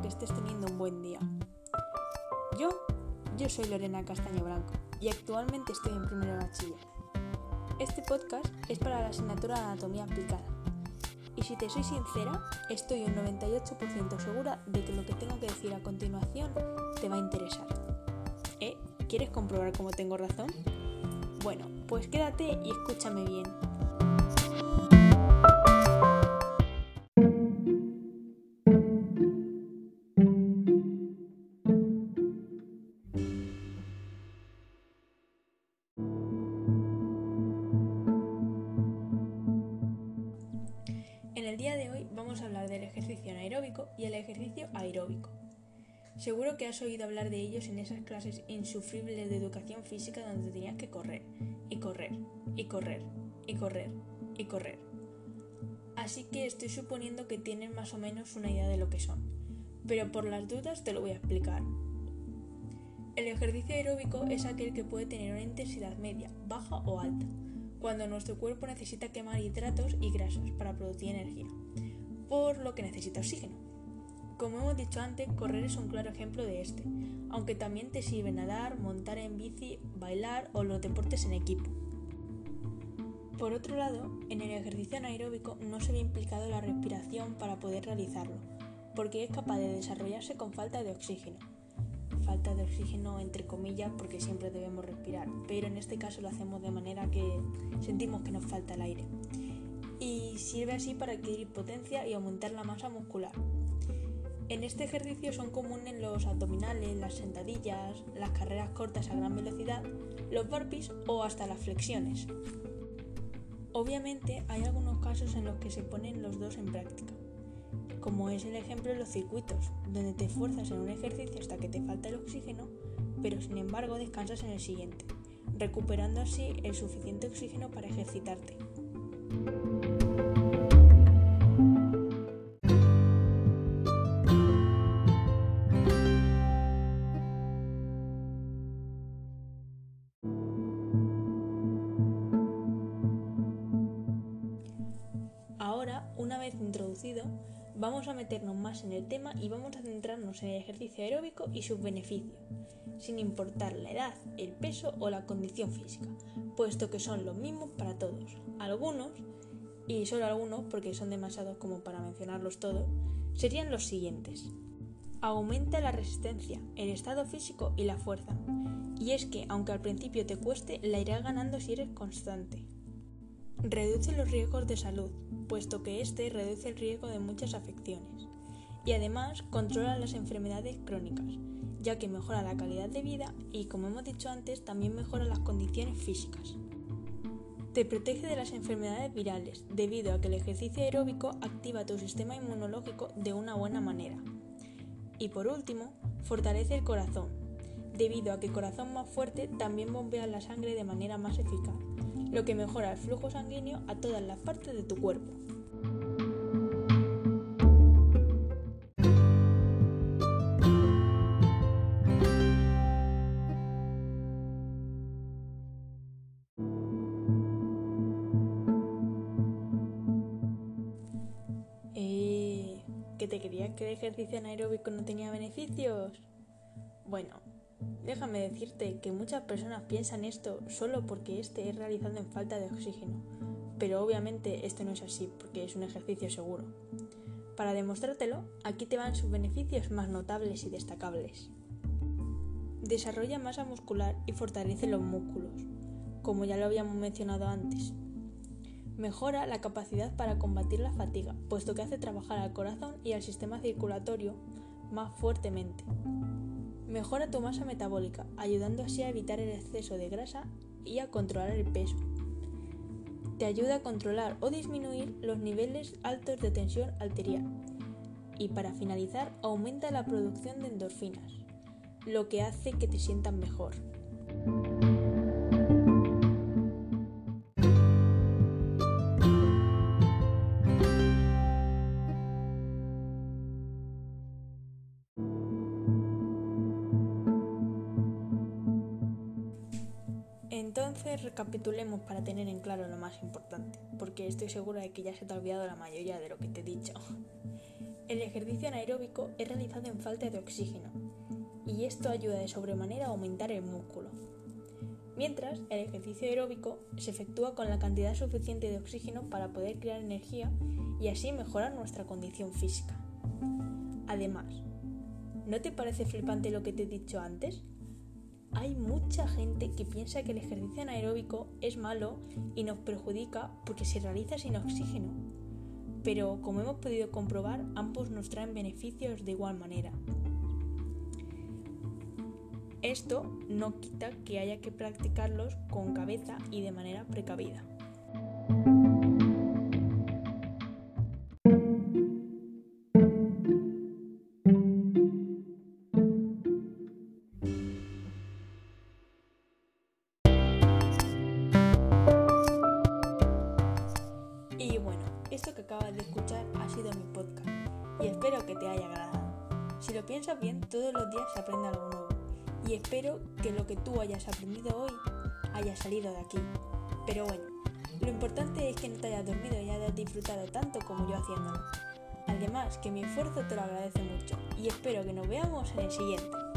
que estés teniendo un buen día. Yo, yo soy Lorena Castaño Blanco y actualmente estoy en primero bachiller. Este podcast es para la asignatura de Anatomía Aplicada. Y si te soy sincera, estoy un 98% segura de que lo que tengo que decir a continuación te va a interesar. ¿Eh? ¿Quieres comprobar cómo tengo razón? Bueno, pues quédate y escúchame bien. Ejercicio anaeróbico y el ejercicio aeróbico. Seguro que has oído hablar de ellos en esas clases insufribles de educación física donde tenías que correr, y correr, y correr, y correr, y correr. Así que estoy suponiendo que tienes más o menos una idea de lo que son, pero por las dudas te lo voy a explicar. El ejercicio aeróbico es aquel que puede tener una intensidad media, baja o alta, cuando nuestro cuerpo necesita quemar hidratos y grasas para producir energía, por lo que necesita oxígeno. Como hemos dicho antes, correr es un claro ejemplo de este, aunque también te sirve nadar, montar en bici, bailar o los deportes en equipo. Por otro lado, en el ejercicio anaeróbico no se ve implicado la respiración para poder realizarlo, porque es capaz de desarrollarse con falta de oxígeno. Falta de oxígeno entre comillas porque siempre debemos respirar, pero en este caso lo hacemos de manera que sentimos que nos falta el aire. Y sirve así para adquirir potencia y aumentar la masa muscular. En este ejercicio son comunes los abdominales, las sentadillas, las carreras cortas a gran velocidad, los burpees o hasta las flexiones. Obviamente hay algunos casos en los que se ponen los dos en práctica, como es el ejemplo de los circuitos, donde te esfuerzas en un ejercicio hasta que te falta el oxígeno, pero sin embargo descansas en el siguiente, recuperando así el suficiente oxígeno para ejercitarte. Ahora, una vez introducido, vamos a meternos más en el tema y vamos a centrarnos en el ejercicio aeróbico y sus beneficios, sin importar la edad, el peso o la condición física, puesto que son los mismos para todos. Algunos, y solo algunos porque son demasiados como para mencionarlos todos, serían los siguientes. Aumenta la resistencia, el estado físico y la fuerza. Y es que, aunque al principio te cueste, la irás ganando si eres constante. Reduce los riesgos de salud, puesto que este reduce el riesgo de muchas afecciones. Y además controla las enfermedades crónicas, ya que mejora la calidad de vida y, como hemos dicho antes, también mejora las condiciones físicas. Te protege de las enfermedades virales, debido a que el ejercicio aeróbico activa tu sistema inmunológico de una buena manera. Y por último, fortalece el corazón, debido a que el corazón más fuerte también bombea la sangre de manera más eficaz lo que mejora el flujo sanguíneo a todas las partes de tu cuerpo. Eh, ¿Que te creías que el ejercicio anaeróbico no tenía beneficios? Bueno, Déjame decirte que muchas personas piensan esto solo porque este es realizado en falta de oxígeno, pero obviamente esto no es así porque es un ejercicio seguro. Para demostrártelo, aquí te van sus beneficios más notables y destacables. Desarrolla masa muscular y fortalece los músculos, como ya lo habíamos mencionado antes. Mejora la capacidad para combatir la fatiga, puesto que hace trabajar al corazón y al sistema circulatorio más fuertemente. Mejora tu masa metabólica, ayudando así a evitar el exceso de grasa y a controlar el peso. Te ayuda a controlar o disminuir los niveles altos de tensión arterial. Y para finalizar, aumenta la producción de endorfinas, lo que hace que te sientas mejor. Recapitulemos para tener en claro lo más importante, porque estoy segura de que ya se te ha olvidado la mayoría de lo que te he dicho. El ejercicio anaeróbico es realizado en falta de oxígeno y esto ayuda de sobremanera a aumentar el músculo. Mientras, el ejercicio aeróbico se efectúa con la cantidad suficiente de oxígeno para poder crear energía y así mejorar nuestra condición física. Además, ¿no te parece flipante lo que te he dicho antes? Hay mucha gente que piensa que el ejercicio anaeróbico es malo y nos perjudica porque se realiza sin oxígeno pero como hemos podido comprobar, ambos nos traen beneficios de igual manera. Esto no quita que haya que practicarlos con cabeza y de manera precavida. Acabas de escuchar ha sido mi podcast y espero que te haya agradado. Si lo piensas bien, todos los días se aprende algo nuevo y espero que lo que tú hayas aprendido hoy haya salido de aquí. Pero bueno, lo importante es que no te hayas dormido y hayas disfrutado tanto como yo haciéndolo. Además, que mi esfuerzo te lo agradece mucho y espero que nos veamos en el siguiente.